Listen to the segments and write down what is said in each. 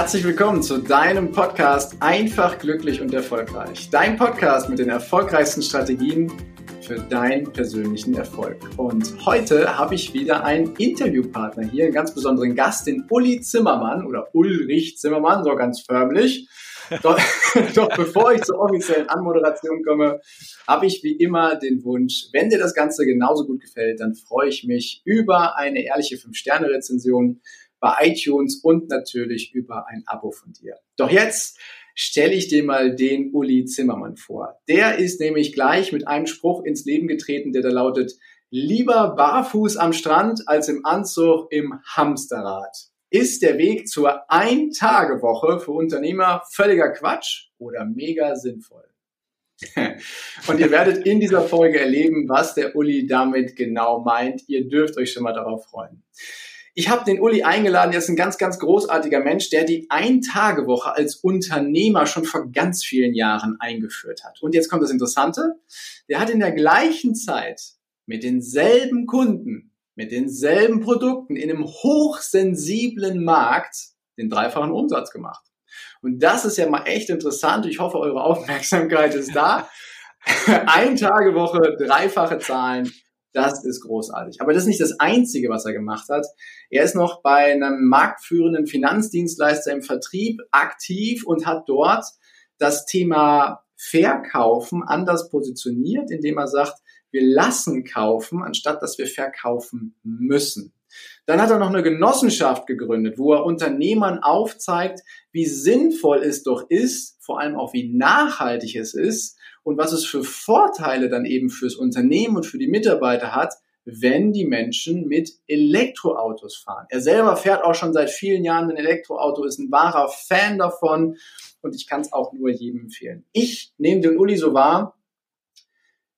Herzlich willkommen zu deinem Podcast Einfach, glücklich und erfolgreich. Dein Podcast mit den erfolgreichsten Strategien für deinen persönlichen Erfolg. Und heute habe ich wieder einen Interviewpartner hier, einen ganz besonderen Gast, den Uli Zimmermann oder Ulrich Zimmermann, so ganz förmlich. Doch, doch bevor ich zur offiziellen Anmoderation komme, habe ich wie immer den Wunsch, wenn dir das Ganze genauso gut gefällt, dann freue ich mich über eine ehrliche 5-Sterne-Rezension bei iTunes und natürlich über ein Abo von dir. Doch jetzt stelle ich dir mal den Uli Zimmermann vor. Der ist nämlich gleich mit einem Spruch ins Leben getreten, der da lautet, lieber barfuß am Strand als im Anzug im Hamsterrad. Ist der Weg zur Ein-Tage-Woche für Unternehmer völliger Quatsch oder mega sinnvoll? Und ihr werdet in dieser Folge erleben, was der Uli damit genau meint. Ihr dürft euch schon mal darauf freuen. Ich habe den Uli eingeladen, er ist ein ganz, ganz großartiger Mensch, der die Ein-Tage-Woche als Unternehmer schon vor ganz vielen Jahren eingeführt hat. Und jetzt kommt das Interessante, der hat in der gleichen Zeit mit denselben Kunden mit denselben Produkten in einem hochsensiblen Markt den dreifachen Umsatz gemacht. Und das ist ja mal echt interessant. Ich hoffe, eure Aufmerksamkeit ist da. Ein Tagewoche, dreifache Zahlen. Das ist großartig. Aber das ist nicht das Einzige, was er gemacht hat. Er ist noch bei einem marktführenden Finanzdienstleister im Vertrieb aktiv und hat dort das Thema Verkaufen anders positioniert, indem er sagt, wir lassen kaufen, anstatt dass wir verkaufen müssen. Dann hat er noch eine Genossenschaft gegründet, wo er Unternehmern aufzeigt, wie sinnvoll es doch ist, vor allem auch wie nachhaltig es ist und was es für Vorteile dann eben fürs Unternehmen und für die Mitarbeiter hat, wenn die Menschen mit Elektroautos fahren. Er selber fährt auch schon seit vielen Jahren ein Elektroauto, ist ein wahrer Fan davon und ich kann es auch nur jedem empfehlen. Ich nehme den Uli so wahr,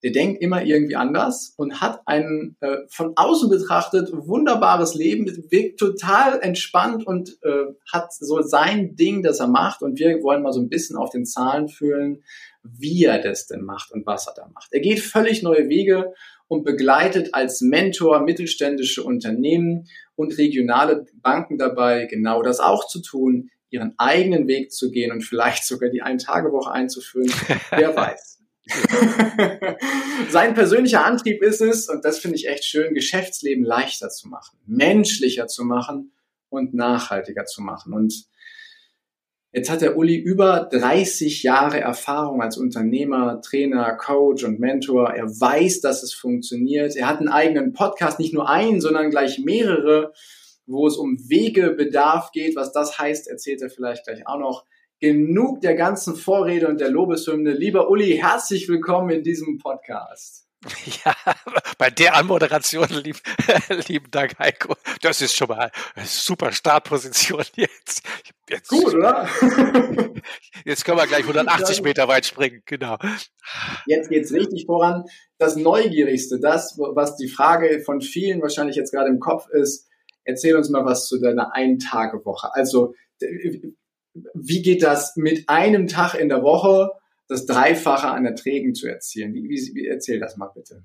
der denkt immer irgendwie anders und hat ein äh, von außen betrachtet wunderbares Leben, wirkt total entspannt und äh, hat so sein Ding, das er macht. Und wir wollen mal so ein bisschen auf den Zahlen fühlen, wie er das denn macht und was er da macht. Er geht völlig neue Wege und begleitet als Mentor mittelständische Unternehmen und regionale Banken dabei, genau das auch zu tun, ihren eigenen Weg zu gehen und vielleicht sogar die Ein-Tage-Woche einzuführen. Wer weiß. Sein persönlicher Antrieb ist es, und das finde ich echt schön, Geschäftsleben leichter zu machen, menschlicher zu machen und nachhaltiger zu machen. Und jetzt hat der Uli über 30 Jahre Erfahrung als Unternehmer, Trainer, Coach und Mentor. Er weiß, dass es funktioniert. Er hat einen eigenen Podcast, nicht nur einen, sondern gleich mehrere, wo es um Wegebedarf geht. Was das heißt, erzählt er vielleicht gleich auch noch genug der ganzen Vorrede und der Lobeshymne. Lieber Uli, herzlich willkommen in diesem Podcast. Ja, bei der Anmoderation, lieb, lieben Dank, Heiko. Das ist schon mal eine super Startposition jetzt. jetzt Gut, oder? Jetzt können wir gleich 180 Meter weit springen, genau. Jetzt geht's richtig voran. Das Neugierigste, das, was die Frage von vielen wahrscheinlich jetzt gerade im Kopf ist, erzähl uns mal was zu deiner Ein-Tage-Woche. Also, wie geht das mit einem Tag in der Woche das Dreifache an Erträgen zu erzielen? Wie, wie, wie erzähl das mal bitte.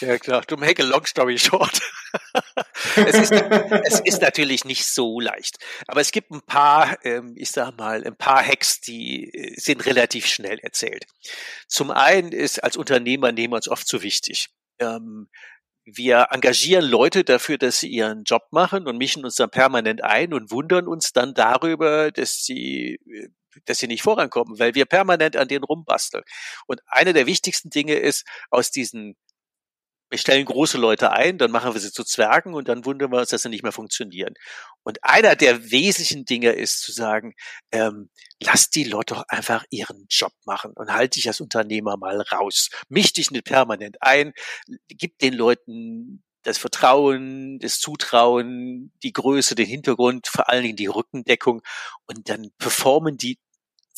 Ja klar, du make a long story short. es, ist, es ist natürlich nicht so leicht, aber es gibt ein paar, ähm, ich sag mal, ein paar Hacks, die äh, sind relativ schnell erzählt. Zum einen ist als Unternehmer nehmen wir uns oft zu wichtig. Ähm, wir engagieren Leute dafür, dass sie ihren Job machen und mischen uns dann permanent ein und wundern uns dann darüber, dass sie dass sie nicht vorankommen, weil wir permanent an denen rumbasteln. Und eine der wichtigsten Dinge ist, aus diesen wir stellen große Leute ein, dann machen wir sie zu Zwergen und dann wundern wir uns, dass sie nicht mehr funktionieren. Und einer der wesentlichen Dinge ist zu sagen, ähm, lass die Leute doch einfach ihren Job machen und halt dich als Unternehmer mal raus. Misch dich nicht permanent ein, gib den Leuten das Vertrauen, das Zutrauen, die Größe, den Hintergrund, vor allen Dingen die Rückendeckung und dann performen die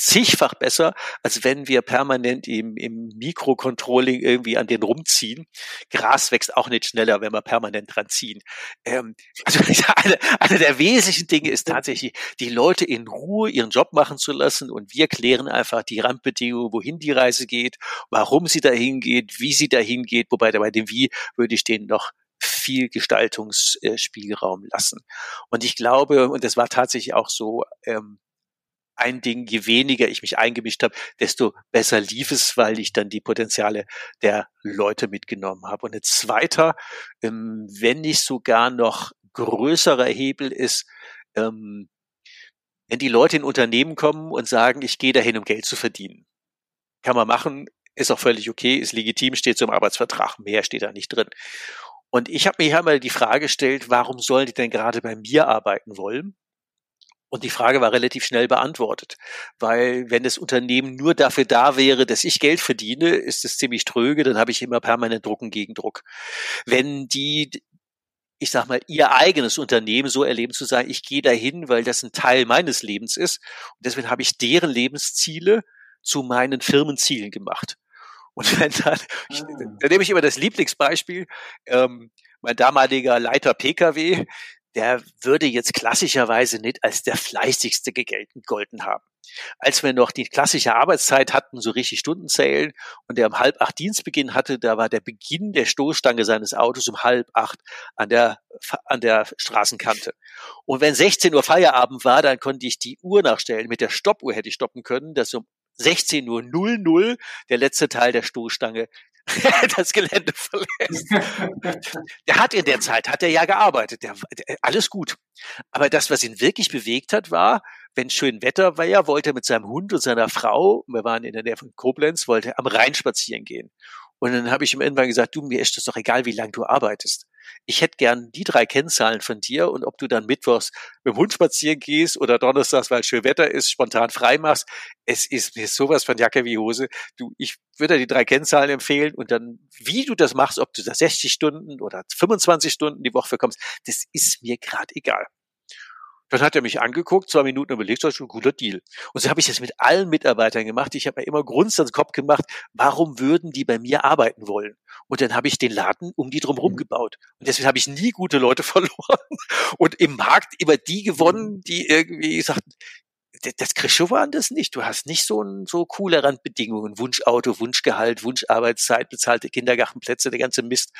zigfach besser, als wenn wir permanent im, im Mikrocontrolling irgendwie an den rumziehen. Gras wächst auch nicht schneller, wenn wir permanent dran ziehen. Ähm, also eine, eine der wesentlichen Dinge ist tatsächlich, die Leute in Ruhe ihren Job machen zu lassen und wir klären einfach die Randbedingungen, wohin die Reise geht, warum sie dahin geht, wie sie dahin geht, wobei bei dem Wie würde ich denen noch viel Gestaltungsspielraum lassen. Und ich glaube, und das war tatsächlich auch so, ähm, ein Ding, je weniger ich mich eingemischt habe, desto besser lief es, weil ich dann die Potenziale der Leute mitgenommen habe. Und ein zweiter, ähm, wenn nicht sogar noch größerer Hebel ist, ähm, wenn die Leute in Unternehmen kommen und sagen, ich gehe dahin, um Geld zu verdienen. Kann man machen, ist auch völlig okay, ist legitim, steht so im Arbeitsvertrag, mehr steht da nicht drin. Und ich habe mir hier mal die Frage gestellt, warum sollen die denn gerade bei mir arbeiten wollen? Und die Frage war relativ schnell beantwortet, weil wenn das Unternehmen nur dafür da wäre, dass ich Geld verdiene, ist es ziemlich tröge, dann habe ich immer permanent Druck und Gegendruck. Wenn die ich sag mal, ihr eigenes Unternehmen so erleben zu sagen, ich gehe dahin, weil das ein Teil meines Lebens ist. Und deswegen habe ich deren Lebensziele zu meinen Firmenzielen gemacht. Und wenn dann, ich, ah. da nehme ich immer das Lieblingsbeispiel, ähm, mein damaliger Leiter PKW, der würde jetzt klassischerweise nicht als der fleißigste gegolten haben. Als wir noch die klassische Arbeitszeit hatten, so richtig Stunden zählen und der um halb acht Dienstbeginn hatte, da war der Beginn der Stoßstange seines Autos um halb acht an der, an der Straßenkante. Und wenn 16 Uhr Feierabend war, dann konnte ich die Uhr nachstellen. Mit der Stoppuhr hätte ich stoppen können, dass um 16 Uhr 00 der letzte Teil der Stoßstange das Gelände verlässt. der hat in der Zeit, hat er ja gearbeitet, der, der, alles gut. Aber das, was ihn wirklich bewegt hat, war, wenn schön Wetter war, ja, wollte er mit seinem Hund und seiner Frau, wir waren in der Nähe von Koblenz, wollte am Rhein spazieren gehen. Und dann habe ich ihm irgendwann gesagt, du, mir ist das doch egal, wie lange du arbeitest ich hätte gern die drei Kennzahlen von dir und ob du dann mittwochs mit dem Hund spazieren gehst oder donnerstags, weil schön Wetter ist, spontan frei machst. Es ist mir sowas von Jacke wie Hose. Du, ich würde dir die drei Kennzahlen empfehlen und dann, wie du das machst, ob du da 60 Stunden oder 25 Stunden die Woche bekommst, das ist mir gerade egal. Dann hat er mich angeguckt, zwei Minuten überlegt, das ist ein guter Deal. Und so habe ich das mit allen Mitarbeitern gemacht. Ich habe mir immer Grundsatz Kopf gemacht, warum würden die bei mir arbeiten wollen? Und dann habe ich den Laden um die drumherum mhm. gebaut. Und deswegen habe ich nie gute Leute verloren und im Markt immer die gewonnen, mhm. die irgendwie sagten, das kriegst du woanders nicht. Du hast nicht so, ein, so coole Randbedingungen, Wunschauto, Wunschgehalt, Wunscharbeitszeit, bezahlte Kindergartenplätze, der ganze Mist.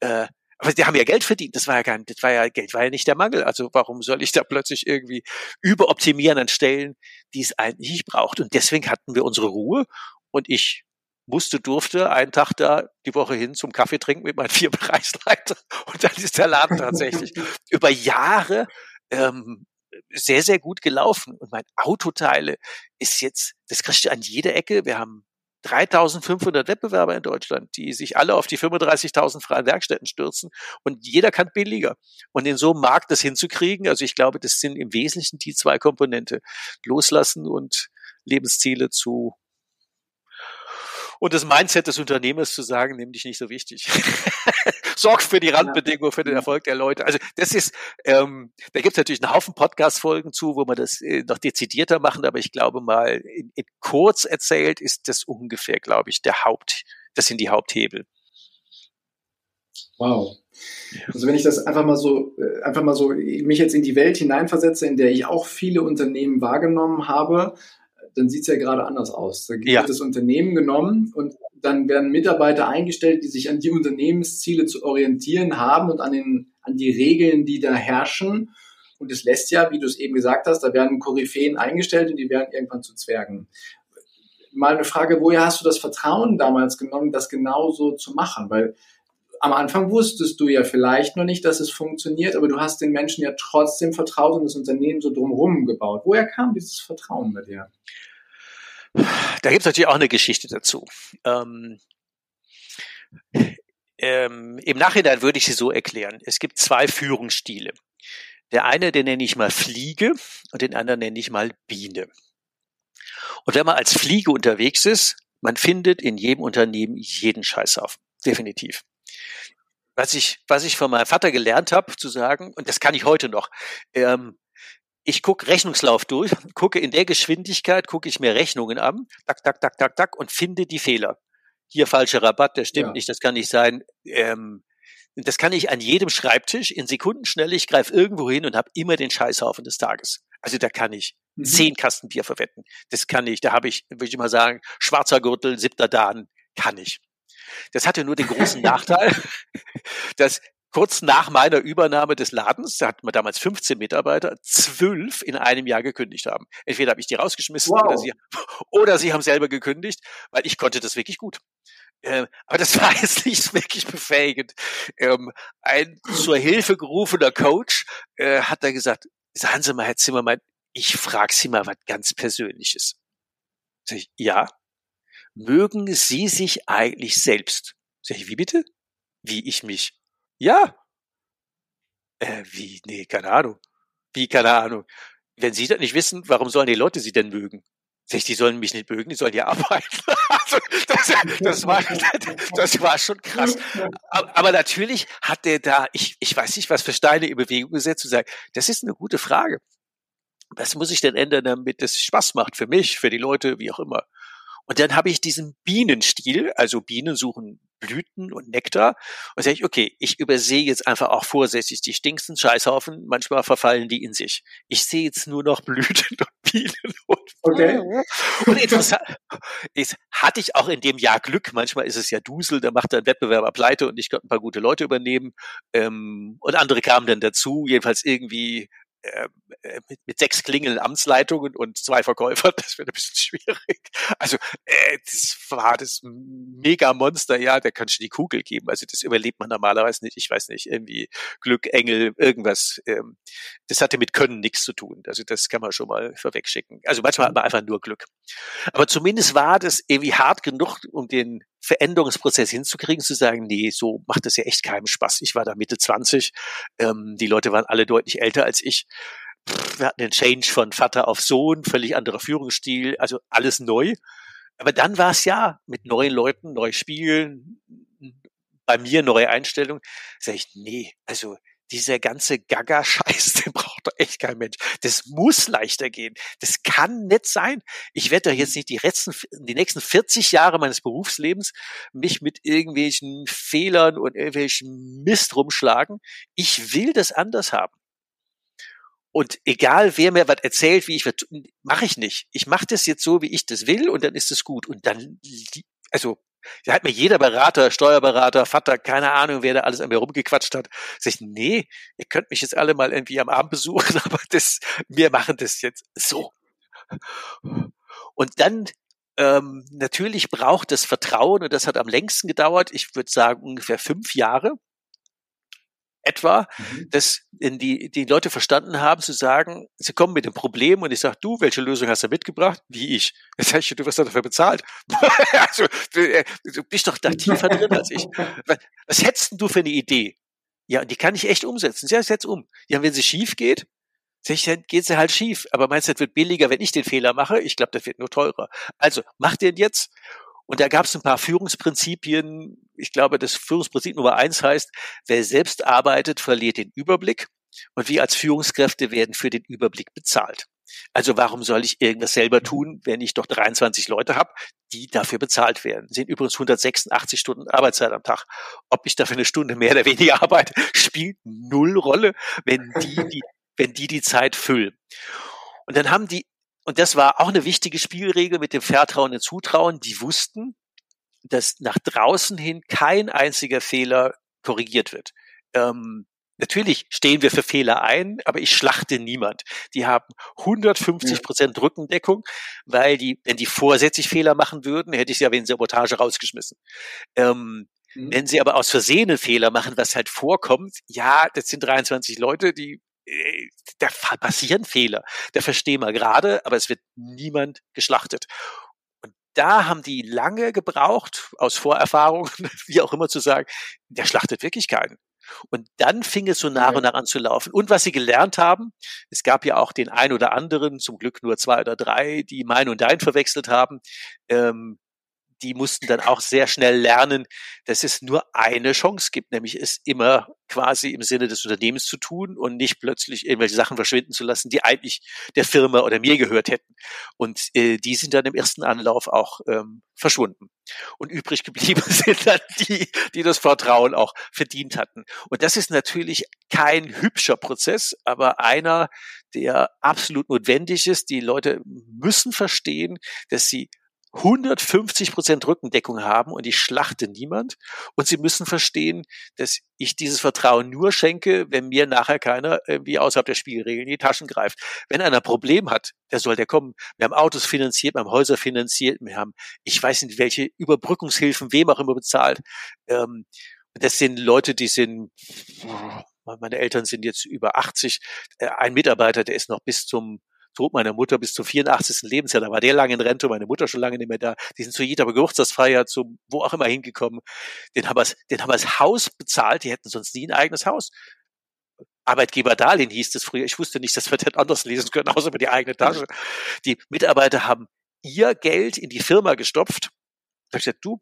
Äh, aber die haben ja Geld verdient. Das war ja nicht, das war ja, Geld war ja nicht der Mangel. Also warum soll ich da plötzlich irgendwie überoptimieren an Stellen, die es eigentlich nicht braucht? Und deswegen hatten wir unsere Ruhe und ich musste, durfte einen Tag da die Woche hin zum Kaffee trinken mit meinen vier Bereichsleitern. Und dann ist der Laden tatsächlich über Jahre ähm, sehr, sehr gut gelaufen. Und mein Autoteile ist jetzt, das kriegst du an jeder Ecke. Wir haben 3500 Wettbewerber in Deutschland, die sich alle auf die 35.000 freien Werkstätten stürzen und jeder kann billiger. Und in so einem Markt das hinzukriegen, also ich glaube, das sind im Wesentlichen die zwei Komponente. Loslassen und Lebensziele zu und das Mindset des Unternehmers zu sagen, nimm dich nicht so wichtig. Sorg für die Randbedingungen, für den Erfolg der Leute. Also das ist, ähm, da gibt es natürlich einen Haufen Podcast-Folgen zu, wo man das äh, noch dezidierter machen, aber ich glaube mal, in, in kurz erzählt ist das ungefähr, glaube ich, der Haupt, das sind die Haupthebel. Wow. Also wenn ich das einfach mal so, äh, einfach mal so mich jetzt in die Welt hineinversetze, in der ich auch viele Unternehmen wahrgenommen habe, dann sieht es ja gerade anders aus. Da ja. wird das Unternehmen genommen und dann werden Mitarbeiter eingestellt, die sich an die Unternehmensziele zu orientieren haben und an, den, an die Regeln, die da herrschen. Und es lässt ja, wie du es eben gesagt hast, da werden Koryphäen eingestellt und die werden irgendwann zu Zwergen. Mal eine Frage, woher hast du das Vertrauen damals genommen, das genau so zu machen? Weil am Anfang wusstest du ja vielleicht noch nicht, dass es funktioniert, aber du hast den Menschen ja trotzdem vertraut und das Unternehmen so drumherum gebaut. Woher kam dieses Vertrauen bei dir? Da gibt es natürlich auch eine Geschichte dazu. Ähm, ähm, Im Nachhinein würde ich sie so erklären. Es gibt zwei Führungsstile. Der eine, den nenne ich mal Fliege und den anderen nenne ich mal Biene. Und wenn man als Fliege unterwegs ist, man findet in jedem Unternehmen jeden Scheißhaufen. Definitiv was ich, was ich von meinem Vater gelernt habe, zu sagen, und das kann ich heute noch, ähm, ich gucke Rechnungslauf durch, gucke in der Geschwindigkeit, gucke ich mir Rechnungen an, tak, tak, tak, tak, tak, und finde die Fehler. Hier falscher Rabatt, der stimmt ja. nicht, das kann nicht sein. Ähm, das kann ich an jedem Schreibtisch in Sekundenschnelle, ich greife irgendwo hin und habe immer den Scheißhaufen des Tages. Also da kann ich mhm. zehn Kasten Bier verwetten. Das kann ich, da habe ich, würde ich mal sagen, schwarzer Gürtel, siebter Dan, kann ich. Das hatte nur den großen Nachteil, dass kurz nach meiner Übernahme des Ladens, da hatten wir damals 15 Mitarbeiter, zwölf in einem Jahr gekündigt haben. Entweder habe ich die rausgeschmissen wow. oder, sie, oder sie haben selber gekündigt, weil ich konnte das wirklich gut. Ähm, aber das war jetzt nicht wirklich befähigend. Ähm, ein zur Hilfe gerufener Coach äh, hat da gesagt, sagen Sie mal, Herr Zimmermann, ich frage Sie mal was ganz Persönliches. Ich, ja. Mögen Sie sich eigentlich selbst? Sag ich, wie bitte? Wie ich mich? Ja. Äh, wie? Nee, keine Ahnung. Wie, keine Ahnung. Wenn Sie das nicht wissen, warum sollen die Leute Sie denn mögen? Sag ich, die sollen mich nicht mögen, die sollen ja arbeiten. also, das, das, war, das war schon krass. Aber, natürlich hat der da, ich, ich weiß nicht, was für Steine in Bewegung gesetzt, zu sagen, das ist eine gute Frage. Was muss ich denn ändern, damit es Spaß macht für mich, für die Leute, wie auch immer? Und dann habe ich diesen Bienenstil, also Bienen suchen Blüten und Nektar. Und sage ich, okay, ich übersehe jetzt einfach auch vorsätzlich die stinksten Scheißhaufen. Manchmal verfallen die in sich. Ich sehe jetzt nur noch Blüten und Bienen und Okay. Und interessant ist, hatte ich auch in dem Jahr Glück. Manchmal ist es ja Dusel, da macht der Wettbewerber pleite und ich konnte ein paar gute Leute übernehmen. Ähm, und andere kamen dann dazu. Jedenfalls irgendwie mit, mit sechs Klingeln Amtsleitungen und zwei Verkäufern, das wird ein bisschen schwierig. Also äh, das war das Mega-Monster, ja, da kannst du die Kugel geben. Also das überlebt man normalerweise nicht. Ich weiß nicht, irgendwie Glück, Engel, irgendwas. Ähm, das hatte mit Können nichts zu tun. Also das kann man schon mal vorwegschicken. Also manchmal hat man einfach nur Glück. Aber zumindest war das irgendwie hart genug, um den Veränderungsprozess hinzukriegen, zu sagen, nee, so macht das ja echt keinen Spaß. Ich war da Mitte 20, ähm, die Leute waren alle deutlich älter als ich. wir hatten den Change von Vater auf Sohn, völlig anderer Führungsstil, also alles neu. Aber dann war es ja mit neuen Leuten, neu spielen, bei mir neue Einstellung. Sag ich, nee, also dieser ganze Gaga-Scheiß, den braucht doch echt kein Mensch. Das muss leichter gehen. Das kann nicht sein. Ich werde doch jetzt nicht die, letzten, die nächsten 40 Jahre meines Berufslebens mich mit irgendwelchen Fehlern und irgendwelchen Mist rumschlagen. Ich will das anders haben. Und egal, wer mir was erzählt, wie ich was, mache ich nicht. Ich mache das jetzt so, wie ich das will, und dann ist es gut. Und dann, also da hat mir jeder Berater, Steuerberater, Vater, keine Ahnung, wer da alles an mir rumgequatscht hat. Sag ich, nee, ihr könnt mich jetzt alle mal irgendwie am Abend besuchen, aber das, wir machen das jetzt so. Und dann ähm, natürlich braucht das Vertrauen und das hat am längsten gedauert. Ich würde sagen ungefähr fünf Jahre etwa, mhm. dass die, die Leute verstanden haben zu sagen, sie kommen mit dem Problem und ich sage, du, welche Lösung hast du mitgebracht? Wie ich. Jetzt sage ich, du wirst dafür bezahlt. also, du, äh, du, bist doch da tiefer drin als ich. Was, was hättest du für eine Idee? Ja, und die kann ich echt umsetzen. Ja, setz um. Ja, wenn sie schief geht, dann geht sie halt schief. Aber meinst du, das wird billiger, wenn ich den Fehler mache? Ich glaube, das wird nur teurer. Also, mach den jetzt und da gab es ein paar Führungsprinzipien. Ich glaube, das Führungsprinzip Nummer eins heißt, wer selbst arbeitet, verliert den Überblick. Und wir als Führungskräfte werden für den Überblick bezahlt. Also warum soll ich irgendwas selber tun, wenn ich doch 23 Leute habe, die dafür bezahlt werden? Das sind übrigens 186 Stunden Arbeitszeit am Tag. Ob ich dafür eine Stunde mehr oder weniger arbeite, spielt null Rolle, wenn die die, wenn die, die Zeit füllen. Und dann haben die und das war auch eine wichtige Spielregel mit dem Vertrauen und Zutrauen. Die wussten, dass nach draußen hin kein einziger Fehler korrigiert wird. Ähm, natürlich stehen wir für Fehler ein, aber ich schlachte niemand. Die haben 150 Prozent Rückendeckung, weil die, wenn die vorsätzlich Fehler machen würden, hätte ich sie ja wegen Sabotage rausgeschmissen. Ähm, mhm. Wenn sie aber aus Versehen einen Fehler machen, was halt vorkommt, ja, das sind 23 Leute, die da passieren Fehler. Da verstehen wir gerade, aber es wird niemand geschlachtet. Und da haben die lange gebraucht, aus Vorerfahrung, wie auch immer zu sagen, der schlachtet wirklich keinen. Und dann fing es so nach und nach an zu laufen. Und was sie gelernt haben, es gab ja auch den ein oder anderen, zum Glück nur zwei oder drei, die mein und dein verwechselt haben. Ähm, die mussten dann auch sehr schnell lernen, dass es nur eine Chance gibt, nämlich es immer quasi im Sinne des Unternehmens zu tun und nicht plötzlich irgendwelche Sachen verschwinden zu lassen, die eigentlich der Firma oder mir gehört hätten. Und äh, die sind dann im ersten Anlauf auch ähm, verschwunden. Und übrig geblieben sind dann die, die das Vertrauen auch verdient hatten. Und das ist natürlich kein hübscher Prozess, aber einer, der absolut notwendig ist. Die Leute müssen verstehen, dass sie 150 Prozent Rückendeckung haben und ich schlachte niemand. Und sie müssen verstehen, dass ich dieses Vertrauen nur schenke, wenn mir nachher keiner irgendwie außerhalb der Spielregeln in die Taschen greift. Wenn einer ein Problem hat, der soll der kommen. Wir haben Autos finanziert, wir haben Häuser finanziert, wir haben, ich weiß nicht, welche Überbrückungshilfen, wem auch immer bezahlt. Ähm, das sind Leute, die sind, meine Eltern sind jetzt über 80. Äh, ein Mitarbeiter, der ist noch bis zum Tod meiner Mutter bis zum 84. Lebensjahr. Da war der lange in Rente, meine Mutter schon lange nicht mehr da. Die sind zu jeder Geburtstagsfeier, zum wo auch immer hingekommen. Den haben wir den haben wir das Haus bezahlt. Die hätten sonst nie ein eigenes Haus. Arbeitgeberdarlehen hieß es früher. Ich wusste nicht, dass wir das anders lesen können, außer über die eigene Tasche. Die Mitarbeiter haben ihr Geld in die Firma gestopft. Da ich gesagt, du,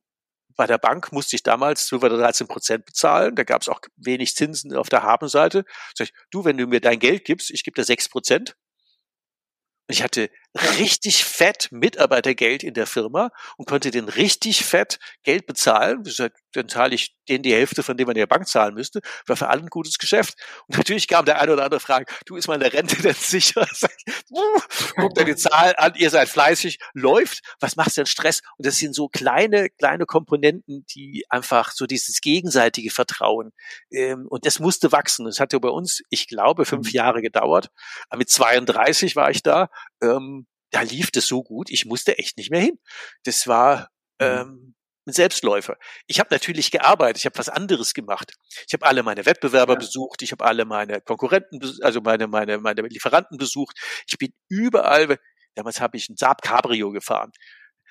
bei der Bank musste ich damals 12 oder 13 Prozent bezahlen. Da gab es auch wenig Zinsen auf der Habenseite. Sag ich, du, wenn du mir dein Geld gibst, ich gebe dir 6 Prozent. Ich hatte richtig fett Mitarbeitergeld in der Firma und konnte den richtig fett Geld bezahlen. Dann zahle ich denen die Hälfte von dem man in der Bank zahlen müsste. War für alle ein gutes Geschäft. Und natürlich kam der eine oder andere Frage, du ist meine Rente denn sicher? Guckt dir die Zahl an, ihr seid fleißig, läuft, was machst du denn Stress? Und das sind so kleine, kleine Komponenten, die einfach so dieses gegenseitige Vertrauen. Ähm, und das musste wachsen. Das hatte bei uns, ich glaube, fünf mhm. Jahre gedauert. Aber mit 32 war ich da. Ähm, da lief das so gut, ich musste echt nicht mehr hin. Das war mhm. ähm, ein Selbstläufer. Ich habe natürlich gearbeitet, ich habe was anderes gemacht. Ich habe alle meine Wettbewerber ja. besucht, ich habe alle meine Konkurrenten, also meine, meine, meine Lieferanten besucht. Ich bin überall, damals habe ich ein Saab Cabrio gefahren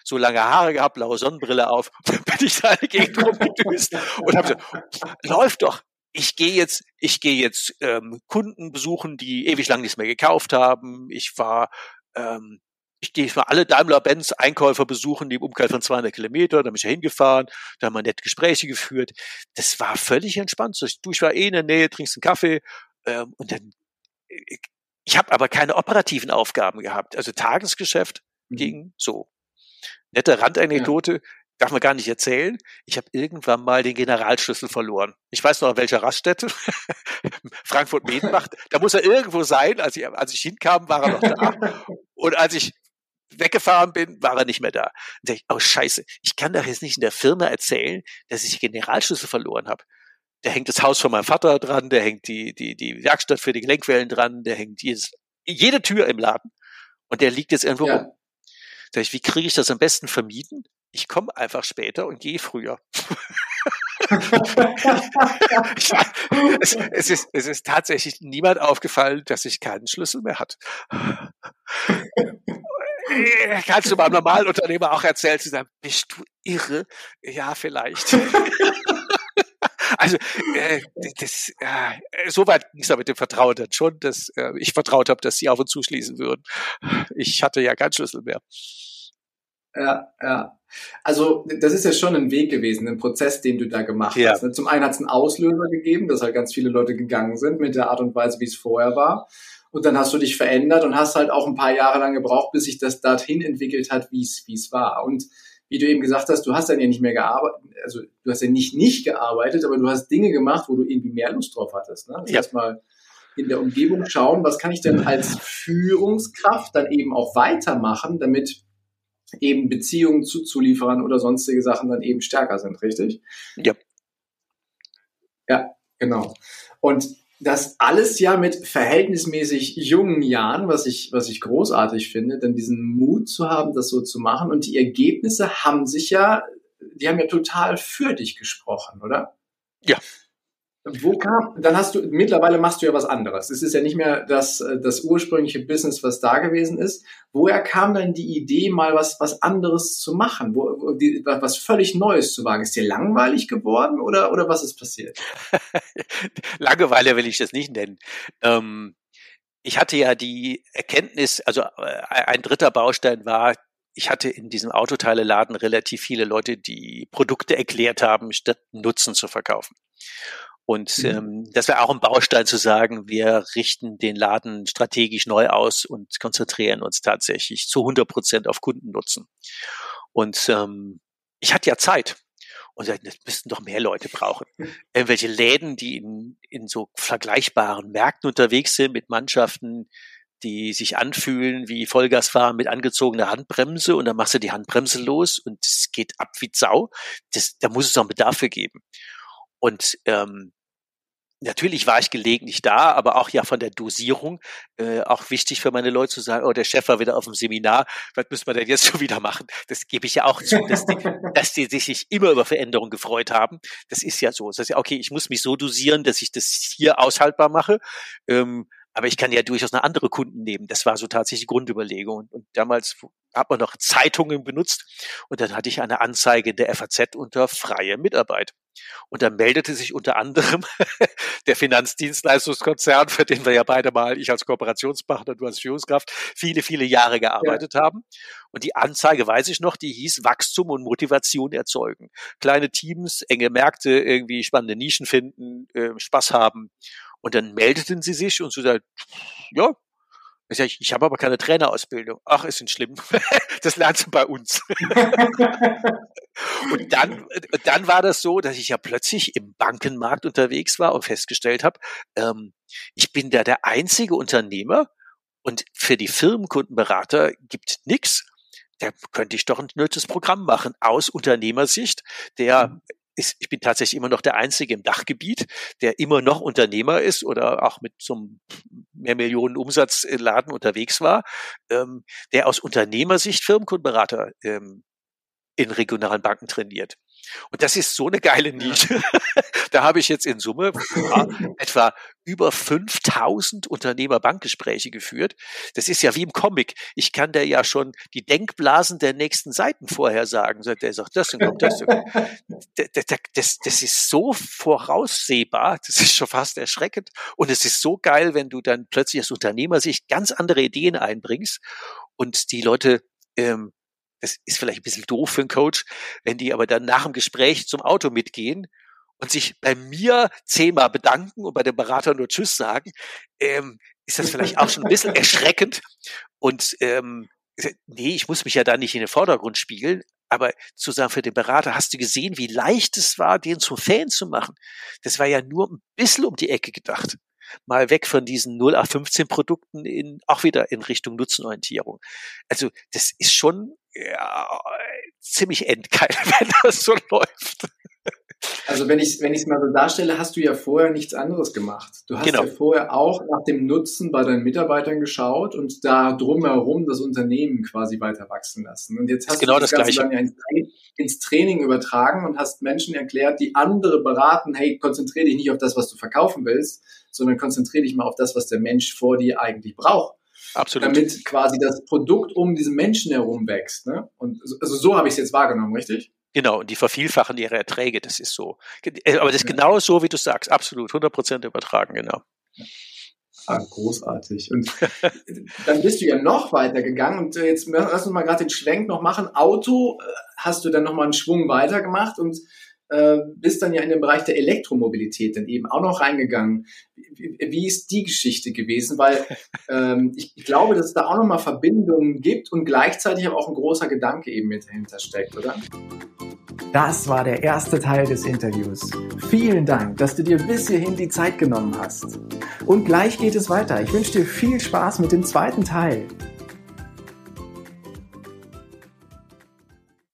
so lange Haare gehabt, blaue Sonnenbrille auf, bin ich da Gegend rumgedüst und habe gesagt, läuft doch. Ich gehe jetzt, ich gehe jetzt ähm, Kunden besuchen, die ewig lang nichts mehr gekauft haben. Ich war ähm, ich gehe mal alle Daimler-Benz Einkäufer besuchen, die im Umkreis von 200 Kilometer, da bin ich ja hingefahren, da haben wir nette Gespräche geführt. Das war völlig entspannt. Du, ich war eh in der Nähe, trinkst einen Kaffee ähm, und dann, ich, ich habe aber keine operativen Aufgaben gehabt. Also Tagesgeschäft mhm. ging so. Nette Randanekdote, ja. Darf man gar nicht erzählen. Ich habe irgendwann mal den Generalschlüssel verloren. Ich weiß noch, an welcher Raststätte. Frankfurt-Medenbach. da muss er irgendwo sein. Als ich, als ich hinkam, war er noch da. Und als ich weggefahren bin, war er nicht mehr da. Und ich, oh scheiße, ich kann doch jetzt nicht in der Firma erzählen, dass ich die Generalschlüssel verloren habe. Da hängt das Haus von meinem Vater dran, der hängt die, die, die Werkstatt für die Gelenkwellen dran, der hängt jedes, jede Tür im Laden und der liegt jetzt irgendwo ja. rum. Sag ich, wie kriege ich das am besten vermieden? Ich komme einfach später und gehe früher. es, es, ist, es ist tatsächlich niemand aufgefallen, dass ich keinen Schlüssel mehr hat. Kannst du beim normalen Unternehmer auch erzählen, zu sagen, bist du irre? Ja, vielleicht. also äh, das, äh, soweit ging es aber mit dem Vertrauen dann schon, dass äh, ich vertraut habe, dass sie auf und zuschließen würden. Ich hatte ja keinen Schlüssel mehr. Ja, ja. Also das ist ja schon ein Weg gewesen, ein Prozess, den du da gemacht ja. hast. Ne? Zum einen hat es einen Auslöser gegeben, dass halt ganz viele Leute gegangen sind mit der Art und Weise, wie es vorher war. Und dann hast du dich verändert und hast halt auch ein paar Jahre lang gebraucht, bis sich das dorthin entwickelt hat, wie es wie es war. Und wie du eben gesagt hast, du hast dann ja nicht mehr gearbeitet, also du hast ja nicht nicht gearbeitet, aber du hast Dinge gemacht, wo du irgendwie mehr Lust drauf hattest. Ne? Das ja. heißt mal in der Umgebung schauen, was kann ich denn als Führungskraft dann eben auch weitermachen, damit eben Beziehungen zu Zulieferern oder sonstige Sachen dann eben stärker sind, richtig? Ja. Ja, genau. Und das alles ja mit verhältnismäßig jungen Jahren, was ich, was ich großartig finde, denn diesen Mut zu haben, das so zu machen. Und die Ergebnisse haben sich ja, die haben ja total für dich gesprochen, oder? Ja, wo kam, dann hast du, mittlerweile machst du ja was anderes. Es ist ja nicht mehr das, das ursprüngliche Business, was da gewesen ist. Woher kam dann die Idee, mal was, was anderes zu machen? Wo die, was völlig Neues zu wagen? Ist dir langweilig geworden oder, oder was ist passiert? Langeweile will ich das nicht nennen. Ähm, ich hatte ja die Erkenntnis, also äh, ein dritter Baustein war, ich hatte in diesem Autoteileladen relativ viele Leute, die Produkte erklärt haben, statt Nutzen zu verkaufen. Und mhm. ähm, das wäre auch ein Baustein zu sagen, wir richten den Laden strategisch neu aus und konzentrieren uns tatsächlich zu 100 Prozent auf Kundennutzen. Und ähm, ich hatte ja Zeit und das müssten doch mehr Leute brauchen. Irgendwelche Läden, die in, in so vergleichbaren Märkten unterwegs sind mit Mannschaften, die sich anfühlen wie Vollgasfahren mit angezogener Handbremse und dann machst du die Handbremse los und es geht ab wie Sau. Das, da muss es auch einen Bedarf für geben. Und ähm, Natürlich war ich gelegentlich da, aber auch ja von der Dosierung äh, auch wichtig für meine Leute zu sagen, oh, der Chef war wieder auf dem Seminar, was müssen wir denn jetzt schon wieder machen? Das gebe ich ja auch zu, dass die, dass die sich immer über Veränderungen gefreut haben. Das ist ja so. Das heißt, okay, ich muss mich so dosieren, dass ich das hier aushaltbar mache. Ähm, aber ich kann ja durchaus eine andere Kunden nehmen. Das war so tatsächlich die Grundüberlegung. Und damals hat man noch Zeitungen benutzt und dann hatte ich eine Anzeige in der FAZ unter freie Mitarbeit. Und dann meldete sich unter anderem der Finanzdienstleistungskonzern, für den wir ja beide mal, ich als Kooperationspartner, du als Führungskraft, viele, viele Jahre gearbeitet ja. haben. Und die Anzeige, weiß ich noch, die hieß Wachstum und Motivation erzeugen. Kleine Teams, enge Märkte, irgendwie spannende Nischen finden, äh, Spaß haben. Und dann meldeten sie sich und so sagt, ja, ich, sag, ich habe aber keine Trainerausbildung. Ach, ist nicht schlimm. das lernst du bei uns. und dann, dann war das so, dass ich ja plötzlich im Bankenmarkt unterwegs war und festgestellt habe, ähm, ich bin da der einzige Unternehmer und für die Firmenkundenberater gibt nichts. Da könnte ich doch ein nötiges Programm machen aus Unternehmersicht, der ist, ich bin tatsächlich immer noch der Einzige im Dachgebiet, der immer noch Unternehmer ist oder auch mit so einem mehr Millionen Umsatzladen unterwegs war, ähm, der aus Unternehmersicht Firmenkundenberater ähm, in regionalen Banken trainiert. Und das ist so eine geile Nische. da habe ich jetzt in Summe etwa über 5000 Unternehmerbankgespräche geführt. Das ist ja wie im Comic. Ich kann da ja schon die Denkblasen der nächsten Seiten vorher sagen. Der sagt, das kommt, das kommt. Das, das, das ist so voraussehbar. Das ist schon fast erschreckend. Und es ist so geil, wenn du dann plötzlich als Unternehmer sich ganz andere Ideen einbringst und die Leute ähm, das ist vielleicht ein bisschen doof für einen Coach, wenn die aber dann nach dem Gespräch zum Auto mitgehen und sich bei mir zehnmal bedanken und bei dem Berater nur Tschüss sagen, ähm, ist das vielleicht auch schon ein bisschen erschreckend. Und ähm, nee, ich muss mich ja da nicht in den Vordergrund spiegeln, aber zu sagen für den Berater, hast du gesehen, wie leicht es war, den zum Fan zu machen? Das war ja nur ein bisschen um die Ecke gedacht mal weg von diesen 0815 Produkten in, auch wieder in Richtung Nutzenorientierung. Also das ist schon ja, ziemlich endgeil, wenn das so läuft. Also wenn ich wenn es mal so darstelle, hast du ja vorher nichts anderes gemacht. Du hast genau. ja vorher auch nach dem Nutzen bei deinen Mitarbeitern geschaut und da drumherum das Unternehmen quasi weiter wachsen lassen. Und jetzt hast genau du das, das Ganze dann ja ins, ins, Training übertragen und hast Menschen erklärt, die andere beraten, hey, konzentriere dich nicht auf das, was du verkaufen willst, sondern konzentriere dich mal auf das, was der Mensch vor dir eigentlich braucht. Absolut. Damit quasi das Produkt um diesen Menschen herum wächst. Ne? Und also so habe ich es jetzt wahrgenommen, richtig? Genau, und die vervielfachen ihre Erträge, das ist so. Äh, aber das ist genau so, wie du sagst, absolut, 100 Prozent übertragen, genau. Ah, großartig. Und dann bist du ja noch weiter gegangen und äh, jetzt lass uns mal gerade den Schwenk noch machen. Auto äh, hast du dann nochmal einen Schwung weitergemacht und äh, bist dann ja in den Bereich der Elektromobilität dann eben auch noch reingegangen. Wie, wie ist die Geschichte gewesen? Weil ähm, ich, ich glaube, dass es da auch nochmal Verbindungen gibt und gleichzeitig aber auch ein großer Gedanke eben mit dahinter steckt, oder? Das war der erste Teil des Interviews. Vielen Dank, dass du dir bis hierhin die Zeit genommen hast. Und gleich geht es weiter. Ich wünsche dir viel Spaß mit dem zweiten Teil.